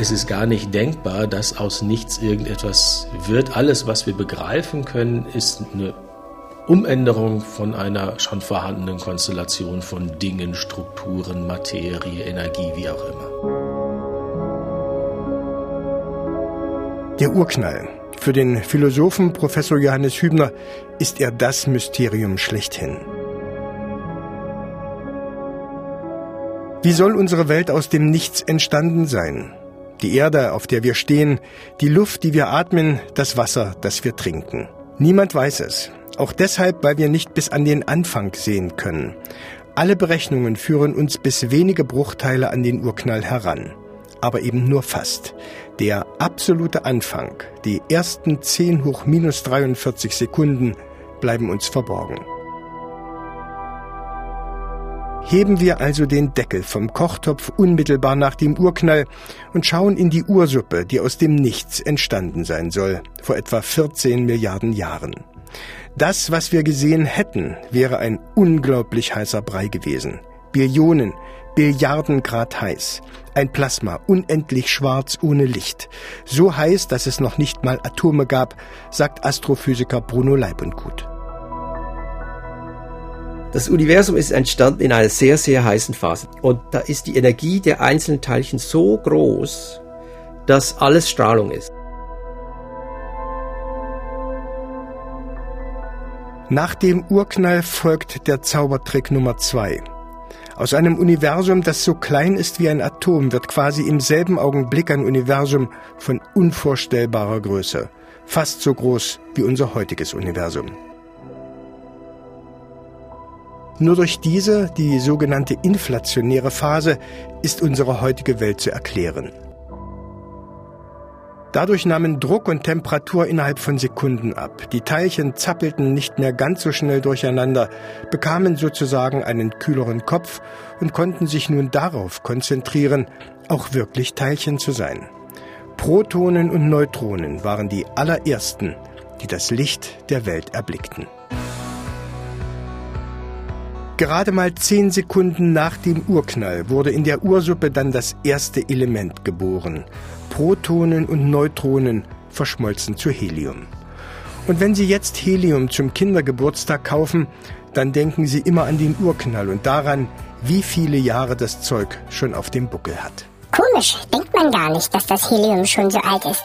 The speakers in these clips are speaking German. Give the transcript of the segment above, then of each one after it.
Es ist gar nicht denkbar, dass aus nichts irgendetwas wird. Alles, was wir begreifen können, ist eine Umänderung von einer schon vorhandenen Konstellation von Dingen, Strukturen, Materie, Energie, wie auch immer. Der Urknall. Für den Philosophen Professor Johannes Hübner ist er das Mysterium schlechthin. Wie soll unsere Welt aus dem Nichts entstanden sein? Die Erde, auf der wir stehen, die Luft, die wir atmen, das Wasser, das wir trinken. Niemand weiß es. Auch deshalb, weil wir nicht bis an den Anfang sehen können. Alle Berechnungen führen uns bis wenige Bruchteile an den Urknall heran. Aber eben nur fast. Der absolute Anfang, die ersten 10 hoch minus 43 Sekunden, bleiben uns verborgen. Heben wir also den Deckel vom Kochtopf unmittelbar nach dem Urknall und schauen in die Ursuppe, die aus dem Nichts entstanden sein soll, vor etwa 14 Milliarden Jahren. Das, was wir gesehen hätten, wäre ein unglaublich heißer Brei gewesen. Billionen, Billiarden Grad heiß. Ein Plasma, unendlich schwarz ohne Licht. So heiß, dass es noch nicht mal Atome gab, sagt Astrophysiker Bruno Leibundgut. Das Universum ist entstanden in einer sehr, sehr heißen Phase. Und da ist die Energie der einzelnen Teilchen so groß, dass alles Strahlung ist. Nach dem Urknall folgt der Zaubertrick Nummer zwei. Aus einem Universum, das so klein ist wie ein Atom, wird quasi im selben Augenblick ein Universum von unvorstellbarer Größe, fast so groß wie unser heutiges Universum. Nur durch diese, die sogenannte inflationäre Phase, ist unsere heutige Welt zu erklären. Dadurch nahmen Druck und Temperatur innerhalb von Sekunden ab. Die Teilchen zappelten nicht mehr ganz so schnell durcheinander, bekamen sozusagen einen kühleren Kopf und konnten sich nun darauf konzentrieren, auch wirklich Teilchen zu sein. Protonen und Neutronen waren die allerersten, die das Licht der Welt erblickten. Gerade mal zehn Sekunden nach dem Urknall wurde in der Ursuppe dann das erste Element geboren. Protonen und Neutronen verschmolzen zu Helium. Und wenn Sie jetzt Helium zum Kindergeburtstag kaufen, dann denken Sie immer an den Urknall und daran, wie viele Jahre das Zeug schon auf dem Buckel hat. Komisch, denkt man gar nicht, dass das Helium schon so alt ist.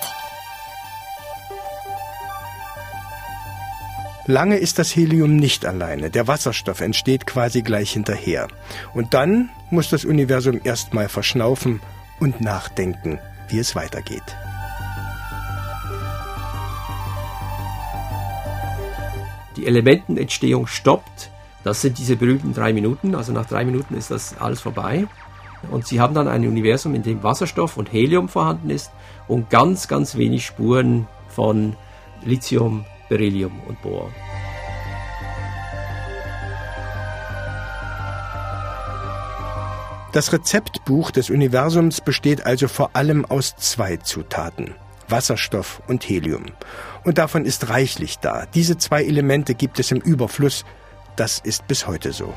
Lange ist das Helium nicht alleine. Der Wasserstoff entsteht quasi gleich hinterher. Und dann muss das Universum erstmal verschnaufen und nachdenken, wie es weitergeht. Die Elementenentstehung stoppt. Das sind diese berühmten drei Minuten. Also nach drei Minuten ist das alles vorbei. Und sie haben dann ein Universum, in dem Wasserstoff und Helium vorhanden ist und ganz, ganz wenig Spuren von Lithium, Beryllium und Bohr. Das Rezeptbuch des Universums besteht also vor allem aus zwei Zutaten. Wasserstoff und Helium. Und davon ist reichlich da. Diese zwei Elemente gibt es im Überfluss. Das ist bis heute so.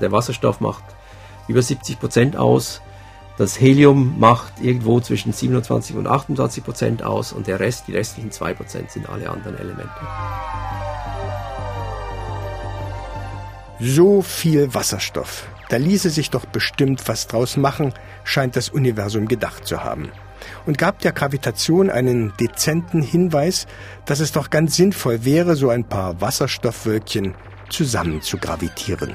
Der Wasserstoff macht über 70 Prozent aus das Helium macht irgendwo zwischen 27 und 28 Prozent aus und der Rest, die restlichen 2 Prozent sind alle anderen Elemente. So viel Wasserstoff. Da ließe sich doch bestimmt was draus machen, scheint das Universum gedacht zu haben. Und gab der Gravitation einen dezenten Hinweis, dass es doch ganz sinnvoll wäre, so ein paar Wasserstoffwölkchen zusammen zu gravitieren.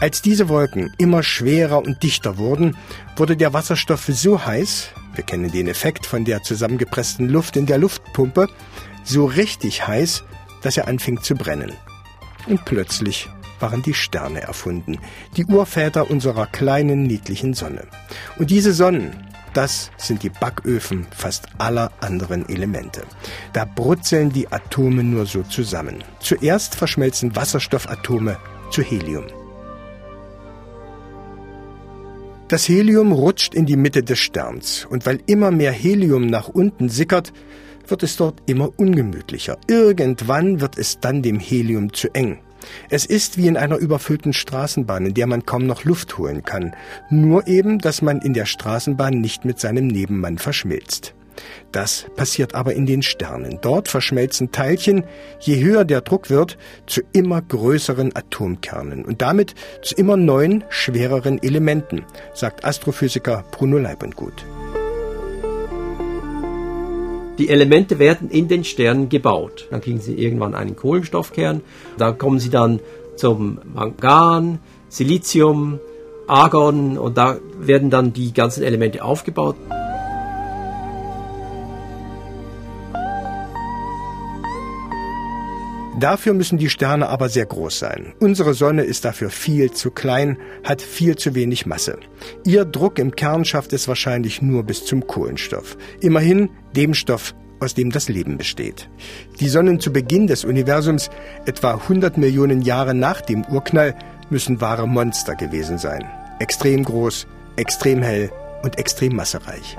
Als diese Wolken immer schwerer und dichter wurden, wurde der Wasserstoff so heiß, wir kennen den Effekt von der zusammengepressten Luft in der Luftpumpe, so richtig heiß, dass er anfing zu brennen. Und plötzlich waren die Sterne erfunden, die Urväter unserer kleinen, niedlichen Sonne. Und diese Sonnen, das sind die Backöfen fast aller anderen Elemente. Da brutzeln die Atome nur so zusammen. Zuerst verschmelzen Wasserstoffatome zu Helium. Das Helium rutscht in die Mitte des Sterns und weil immer mehr Helium nach unten sickert, wird es dort immer ungemütlicher. Irgendwann wird es dann dem Helium zu eng. Es ist wie in einer überfüllten Straßenbahn, in der man kaum noch Luft holen kann. Nur eben, dass man in der Straßenbahn nicht mit seinem Nebenmann verschmilzt. Das passiert aber in den Sternen. Dort verschmelzen Teilchen, je höher der Druck wird, zu immer größeren Atomkernen und damit zu immer neuen, schwereren Elementen, sagt Astrophysiker Bruno Leibundgut. Die Elemente werden in den Sternen gebaut. Dann kriegen sie irgendwann einen Kohlenstoffkern. Da kommen sie dann zum Mangan, Silizium, Argon und da werden dann die ganzen Elemente aufgebaut. Dafür müssen die Sterne aber sehr groß sein. Unsere Sonne ist dafür viel zu klein, hat viel zu wenig Masse. Ihr Druck im Kern schafft es wahrscheinlich nur bis zum Kohlenstoff. Immerhin dem Stoff, aus dem das Leben besteht. Die Sonnen zu Beginn des Universums, etwa 100 Millionen Jahre nach dem Urknall, müssen wahre Monster gewesen sein. Extrem groß, extrem hell und extrem massereich.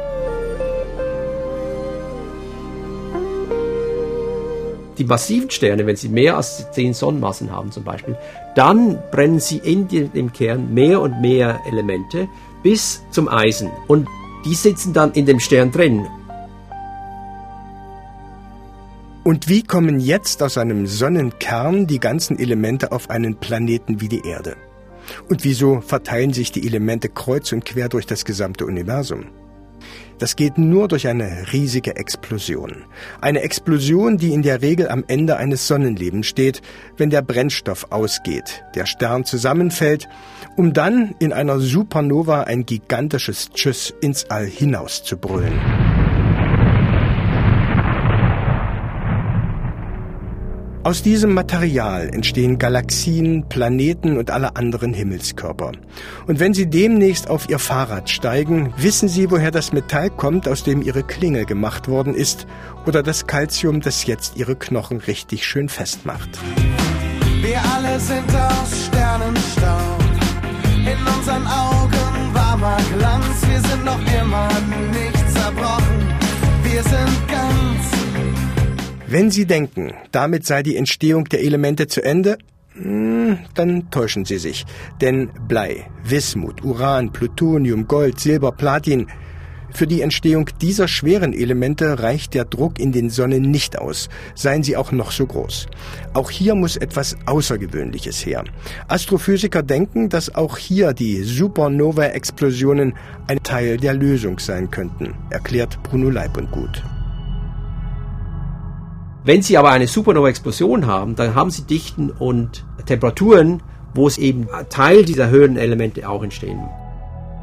Die massiven Sterne, wenn sie mehr als zehn Sonnenmassen haben zum Beispiel, dann brennen sie in dem Kern mehr und mehr Elemente bis zum Eisen. Und die sitzen dann in dem Stern drin. Und wie kommen jetzt aus einem Sonnenkern die ganzen Elemente auf einen Planeten wie die Erde? Und wieso verteilen sich die Elemente kreuz und quer durch das gesamte Universum? Das geht nur durch eine riesige Explosion. Eine Explosion, die in der Regel am Ende eines Sonnenlebens steht, wenn der Brennstoff ausgeht, der Stern zusammenfällt, um dann in einer Supernova ein gigantisches Tschüss ins All hinaus zu brüllen. Aus diesem Material entstehen Galaxien, Planeten und alle anderen Himmelskörper. Und wenn Sie demnächst auf Ihr Fahrrad steigen, wissen Sie, woher das Metall kommt, aus dem Ihre Klinge gemacht worden ist, oder das Calcium, das jetzt Ihre Knochen richtig schön festmacht. Wir alle sind aus Sternenstaub. In unseren Augen warmer Glanz. Wir sind noch immer nicht zerbrochen. Wir sind ganz wenn Sie denken, damit sei die Entstehung der Elemente zu Ende, hm, dann täuschen Sie sich. Denn Blei, Wismut, Uran, Plutonium, Gold, Silber, Platin, für die Entstehung dieser schweren Elemente reicht der Druck in den Sonnen nicht aus, seien sie auch noch so groß. Auch hier muss etwas Außergewöhnliches her. Astrophysiker denken, dass auch hier die Supernova-Explosionen ein Teil der Lösung sein könnten, erklärt Bruno Leib und Gut. Wenn Sie aber eine Supernova-Explosion haben, dann haben Sie Dichten und Temperaturen, wo es eben Teil dieser höheren Elemente auch entstehen.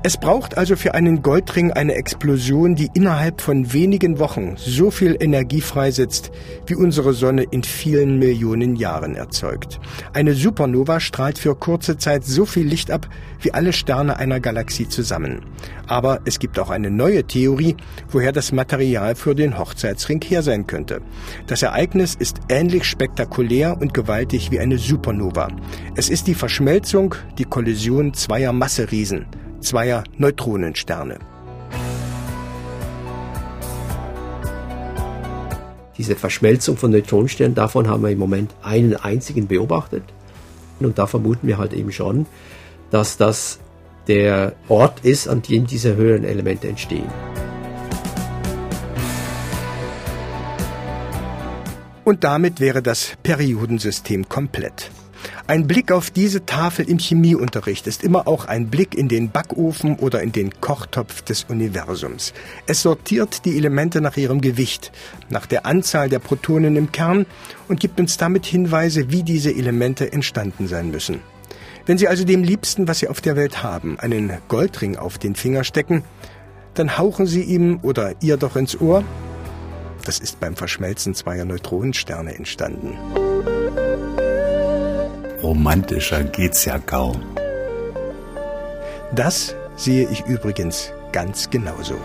Es braucht also für einen Goldring eine Explosion, die innerhalb von wenigen Wochen so viel Energie freisetzt, wie unsere Sonne in vielen Millionen Jahren erzeugt. Eine Supernova strahlt für kurze Zeit so viel Licht ab, wie alle Sterne einer Galaxie zusammen. Aber es gibt auch eine neue Theorie, woher das Material für den Hochzeitsring her sein könnte. Das Ereignis ist ähnlich spektakulär und gewaltig wie eine Supernova. Es ist die Verschmelzung, die Kollision zweier Masseriesen zweier Neutronensterne. Diese Verschmelzung von Neutronensternen, davon haben wir im Moment einen einzigen beobachtet. Und da vermuten wir halt eben schon, dass das der Ort ist, an dem diese höheren Elemente entstehen. Und damit wäre das Periodensystem komplett. Ein Blick auf diese Tafel im Chemieunterricht ist immer auch ein Blick in den Backofen oder in den Kochtopf des Universums. Es sortiert die Elemente nach ihrem Gewicht, nach der Anzahl der Protonen im Kern und gibt uns damit Hinweise, wie diese Elemente entstanden sein müssen. Wenn Sie also dem Liebsten, was Sie auf der Welt haben, einen Goldring auf den Finger stecken, dann hauchen Sie ihm oder ihr doch ins Ohr, das ist beim Verschmelzen zweier Neutronensterne entstanden. Romantischer geht's ja kaum. Das sehe ich übrigens ganz genauso.